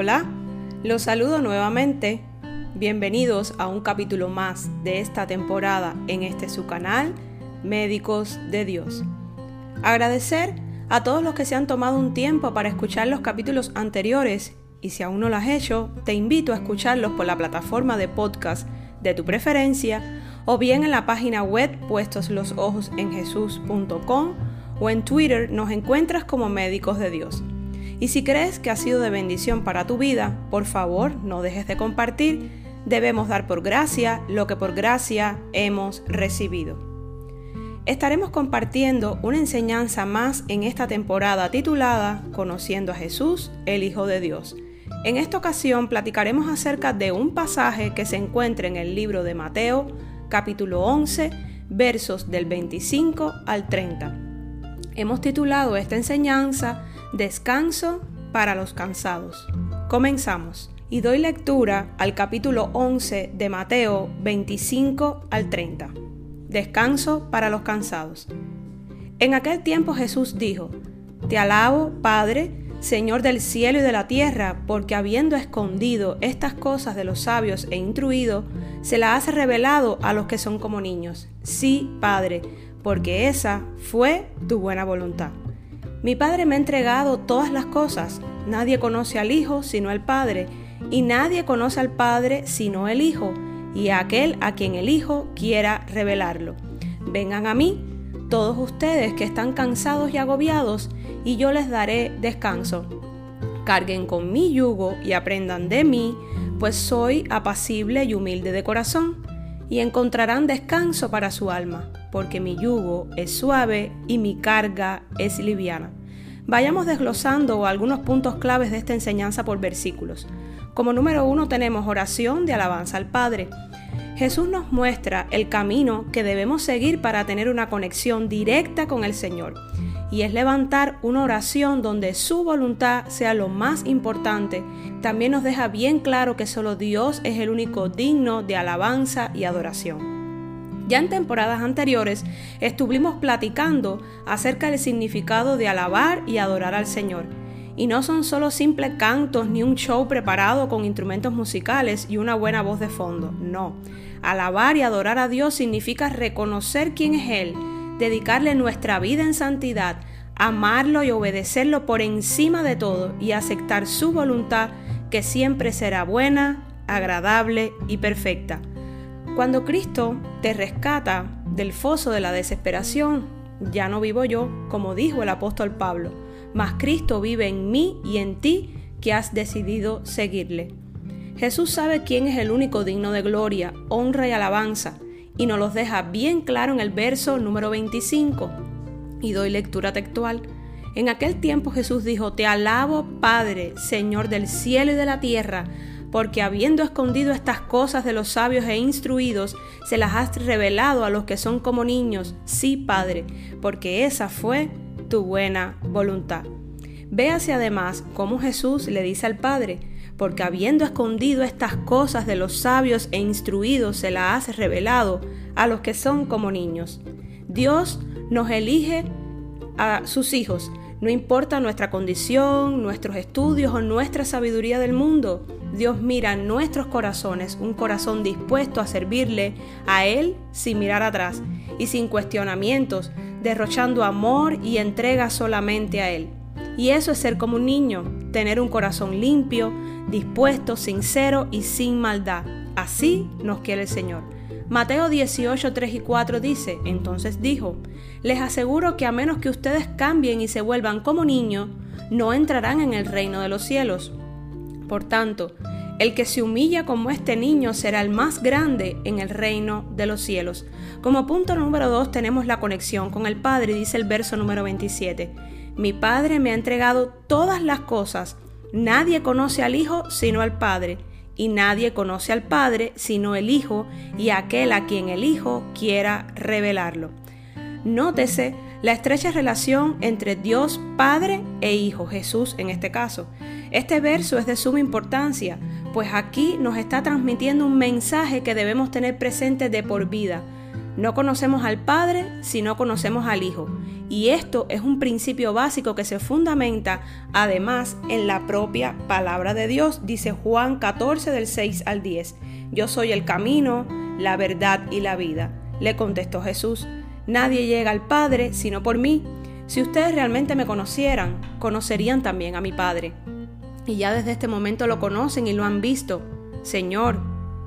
Hola, los saludo nuevamente. Bienvenidos a un capítulo más de esta temporada en este su canal, Médicos de Dios. Agradecer a todos los que se han tomado un tiempo para escuchar los capítulos anteriores y si aún no lo has hecho, te invito a escucharlos por la plataforma de podcast de tu preferencia o bien en la página web puestoslosojosenjesus.com o en Twitter nos encuentras como Médicos de Dios. Y si crees que ha sido de bendición para tu vida, por favor no dejes de compartir. Debemos dar por gracia lo que por gracia hemos recibido. Estaremos compartiendo una enseñanza más en esta temporada titulada Conociendo a Jesús, el Hijo de Dios. En esta ocasión platicaremos acerca de un pasaje que se encuentra en el libro de Mateo, capítulo 11, versos del 25 al 30. Hemos titulado esta enseñanza Descanso para los cansados. Comenzamos y doy lectura al capítulo 11 de Mateo 25 al 30. Descanso para los cansados. En aquel tiempo Jesús dijo, Te alabo, Padre, Señor del cielo y de la tierra, porque habiendo escondido estas cosas de los sabios e instruido, se las has revelado a los que son como niños. Sí, Padre, porque esa fue tu buena voluntad. Mi Padre me ha entregado todas las cosas. Nadie conoce al Hijo sino el Padre, y nadie conoce al Padre sino el Hijo, y a aquel a quien el Hijo quiera revelarlo. Vengan a mí, todos ustedes que están cansados y agobiados, y yo les daré descanso. Carguen con mi yugo y aprendan de mí, pues soy apacible y humilde de corazón, y encontrarán descanso para su alma porque mi yugo es suave y mi carga es liviana. Vayamos desglosando algunos puntos claves de esta enseñanza por versículos. Como número uno tenemos oración de alabanza al Padre. Jesús nos muestra el camino que debemos seguir para tener una conexión directa con el Señor. Y es levantar una oración donde su voluntad sea lo más importante. También nos deja bien claro que solo Dios es el único digno de alabanza y adoración. Ya en temporadas anteriores estuvimos platicando acerca del significado de alabar y adorar al Señor. Y no son solo simples cantos ni un show preparado con instrumentos musicales y una buena voz de fondo, no. Alabar y adorar a Dios significa reconocer quién es Él, dedicarle nuestra vida en santidad, amarlo y obedecerlo por encima de todo y aceptar su voluntad que siempre será buena, agradable y perfecta. Cuando Cristo te rescata del foso de la desesperación, ya no vivo yo, como dijo el apóstol Pablo, mas Cristo vive en mí y en ti que has decidido seguirle. Jesús sabe quién es el único digno de gloria, honra y alabanza, y nos los deja bien claro en el verso número 25. Y doy lectura textual. En aquel tiempo Jesús dijo, Te alabo, Padre, Señor del cielo y de la tierra, porque habiendo escondido estas cosas de los sabios e instruidos, se las has revelado a los que son como niños. Sí, Padre, porque esa fue tu buena voluntad. Véase además cómo Jesús le dice al Padre, porque habiendo escondido estas cosas de los sabios e instruidos, se las has revelado a los que son como niños. Dios nos elige a sus hijos, no importa nuestra condición, nuestros estudios o nuestra sabiduría del mundo. Dios mira nuestros corazones, un corazón dispuesto a servirle a Él sin mirar atrás y sin cuestionamientos, derrochando amor y entrega solamente a Él. Y eso es ser como un niño, tener un corazón limpio, dispuesto, sincero y sin maldad. Así nos quiere el Señor. Mateo 18, 3 y 4 dice, entonces dijo, les aseguro que a menos que ustedes cambien y se vuelvan como niños, no entrarán en el reino de los cielos. Por tanto, el que se humilla como este niño será el más grande en el reino de los cielos. Como punto número 2 tenemos la conexión con el Padre, dice el verso número 27. Mi Padre me ha entregado todas las cosas. Nadie conoce al Hijo sino al Padre, y nadie conoce al Padre sino el Hijo y aquel a quien el Hijo quiera revelarlo. Nótese la estrecha relación entre Dios Padre e Hijo, Jesús en este caso. Este verso es de suma importancia, pues aquí nos está transmitiendo un mensaje que debemos tener presente de por vida. No conocemos al Padre si no conocemos al Hijo. Y esto es un principio básico que se fundamenta además en la propia palabra de Dios, dice Juan 14 del 6 al 10. Yo soy el camino, la verdad y la vida. Le contestó Jesús, nadie llega al Padre sino por mí. Si ustedes realmente me conocieran, conocerían también a mi Padre. Y ya desde este momento lo conocen y lo han visto. Señor,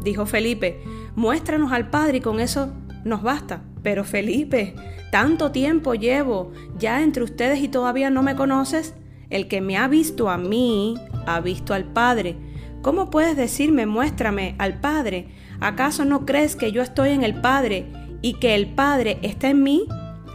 dijo Felipe, muéstranos al Padre y con eso nos basta. Pero Felipe, tanto tiempo llevo ya entre ustedes y todavía no me conoces. El que me ha visto a mí, ha visto al Padre. ¿Cómo puedes decirme, muéstrame al Padre? ¿Acaso no crees que yo estoy en el Padre y que el Padre está en mí?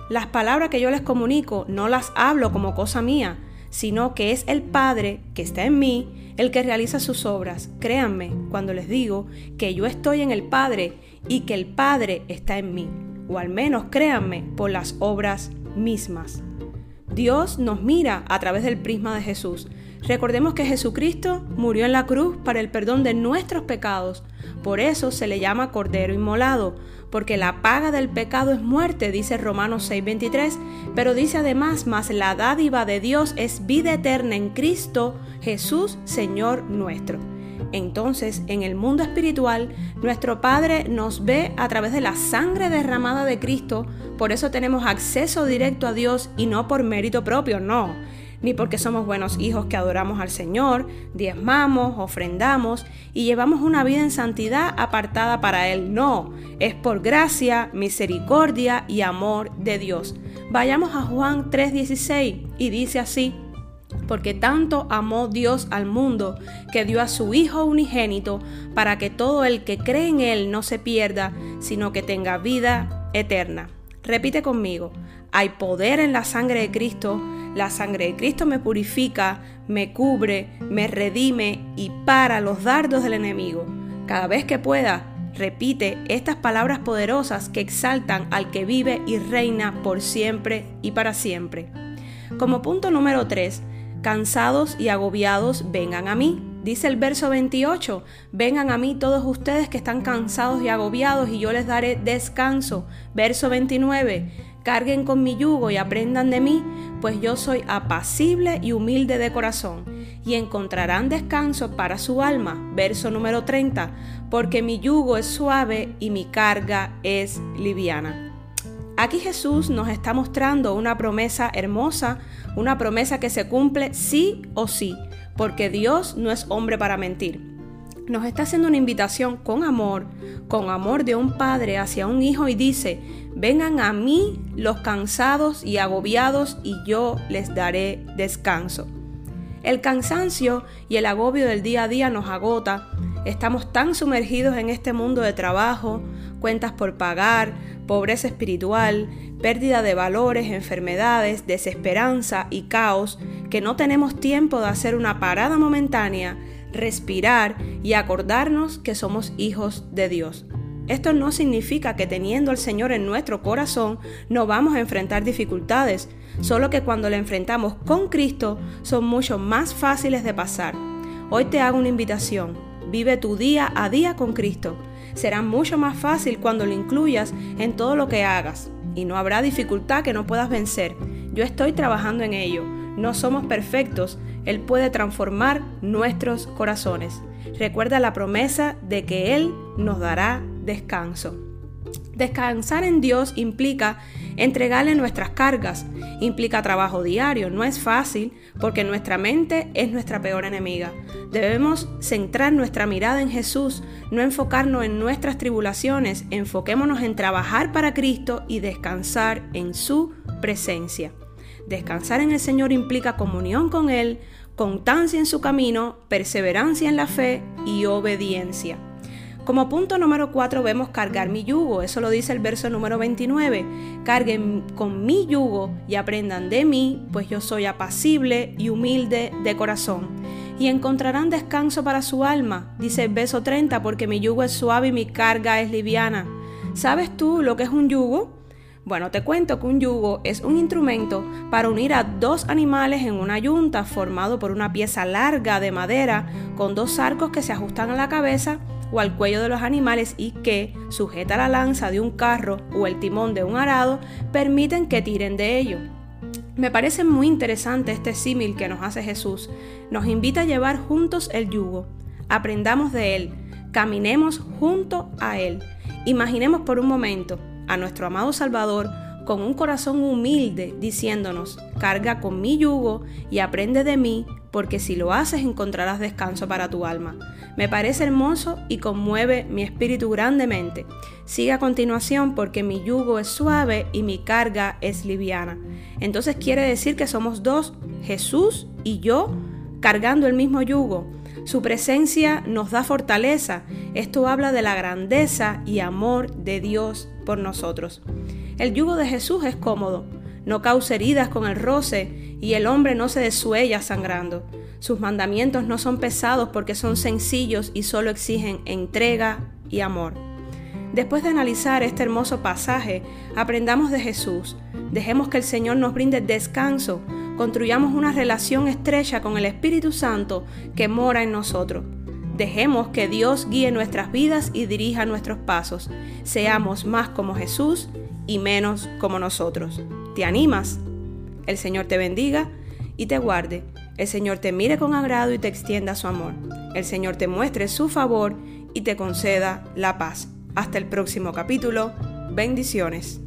Las palabras que yo les comunico no las hablo como cosa mía, sino que es el Padre que está en mí el que realiza sus obras. Créanme cuando les digo que yo estoy en el Padre y que el Padre está en mí, o al menos créanme por las obras mismas. Dios nos mira a través del prisma de Jesús. Recordemos que Jesucristo murió en la cruz para el perdón de nuestros pecados. Por eso se le llama Cordero Inmolado, porque la paga del pecado es muerte, dice Romanos 6:23, pero dice además, más la dádiva de Dios es vida eterna en Cristo Jesús, Señor nuestro. Entonces, en el mundo espiritual, nuestro Padre nos ve a través de la sangre derramada de Cristo, por eso tenemos acceso directo a Dios y no por mérito propio, no ni porque somos buenos hijos que adoramos al Señor, diezmamos, ofrendamos y llevamos una vida en santidad apartada para Él. No, es por gracia, misericordia y amor de Dios. Vayamos a Juan 3:16 y dice así, porque tanto amó Dios al mundo que dio a su Hijo unigénito para que todo el que cree en Él no se pierda, sino que tenga vida eterna. Repite conmigo, hay poder en la sangre de Cristo, la sangre de Cristo me purifica, me cubre, me redime y para los dardos del enemigo. Cada vez que pueda, repite estas palabras poderosas que exaltan al que vive y reina por siempre y para siempre. Como punto número 3, cansados y agobiados, vengan a mí. Dice el verso 28, vengan a mí todos ustedes que están cansados y agobiados y yo les daré descanso. Verso 29, carguen con mi yugo y aprendan de mí, pues yo soy apacible y humilde de corazón, y encontrarán descanso para su alma. Verso número 30, porque mi yugo es suave y mi carga es liviana. Aquí Jesús nos está mostrando una promesa hermosa, una promesa que se cumple sí o sí porque Dios no es hombre para mentir. Nos está haciendo una invitación con amor, con amor de un padre hacia un hijo y dice, vengan a mí los cansados y agobiados y yo les daré descanso. El cansancio y el agobio del día a día nos agota. Estamos tan sumergidos en este mundo de trabajo, cuentas por pagar, pobreza espiritual, pérdida de valores, enfermedades, desesperanza y caos, que no tenemos tiempo de hacer una parada momentánea, respirar y acordarnos que somos hijos de Dios. Esto no significa que teniendo al Señor en nuestro corazón no vamos a enfrentar dificultades, solo que cuando le enfrentamos con Cristo son mucho más fáciles de pasar. Hoy te hago una invitación, vive tu día a día con Cristo. Será mucho más fácil cuando lo incluyas en todo lo que hagas y no habrá dificultad que no puedas vencer. Yo estoy trabajando en ello. No somos perfectos. Él puede transformar nuestros corazones. Recuerda la promesa de que Él nos dará descanso. Descansar en Dios implica entregarle nuestras cargas, implica trabajo diario, no es fácil porque nuestra mente es nuestra peor enemiga. Debemos centrar nuestra mirada en Jesús, no enfocarnos en nuestras tribulaciones, enfoquémonos en trabajar para Cristo y descansar en su presencia. Descansar en el Señor implica comunión con Él, constancia en su camino, perseverancia en la fe y obediencia. Como punto número 4 vemos cargar mi yugo, eso lo dice el verso número 29. Carguen con mi yugo y aprendan de mí, pues yo soy apacible y humilde de corazón. Y encontrarán descanso para su alma, dice el verso 30, porque mi yugo es suave y mi carga es liviana. ¿Sabes tú lo que es un yugo? Bueno, te cuento que un yugo es un instrumento para unir a dos animales en una yunta formado por una pieza larga de madera con dos arcos que se ajustan a la cabeza o al cuello de los animales y que, sujeta la lanza de un carro o el timón de un arado, permiten que tiren de ello. Me parece muy interesante este símil que nos hace Jesús. Nos invita a llevar juntos el yugo. Aprendamos de Él, caminemos junto a Él. Imaginemos por un momento a nuestro amado Salvador con un corazón humilde diciéndonos, carga con mi yugo y aprende de mí, porque si lo haces encontrarás descanso para tu alma. Me parece hermoso y conmueve mi espíritu grandemente. Sigue a continuación porque mi yugo es suave y mi carga es liviana. Entonces quiere decir que somos dos, Jesús y yo, cargando el mismo yugo. Su presencia nos da fortaleza. Esto habla de la grandeza y amor de Dios por nosotros. El yugo de Jesús es cómodo, no causa heridas con el roce y el hombre no se desuella sangrando. Sus mandamientos no son pesados porque son sencillos y solo exigen entrega y amor. Después de analizar este hermoso pasaje, aprendamos de Jesús. Dejemos que el Señor nos brinde descanso. Construyamos una relación estrecha con el Espíritu Santo que mora en nosotros. Dejemos que Dios guíe nuestras vidas y dirija nuestros pasos. Seamos más como Jesús y menos como nosotros. ¿Te animas? El Señor te bendiga y te guarde. El Señor te mire con agrado y te extienda su amor. El Señor te muestre su favor y te conceda la paz. Hasta el próximo capítulo. Bendiciones.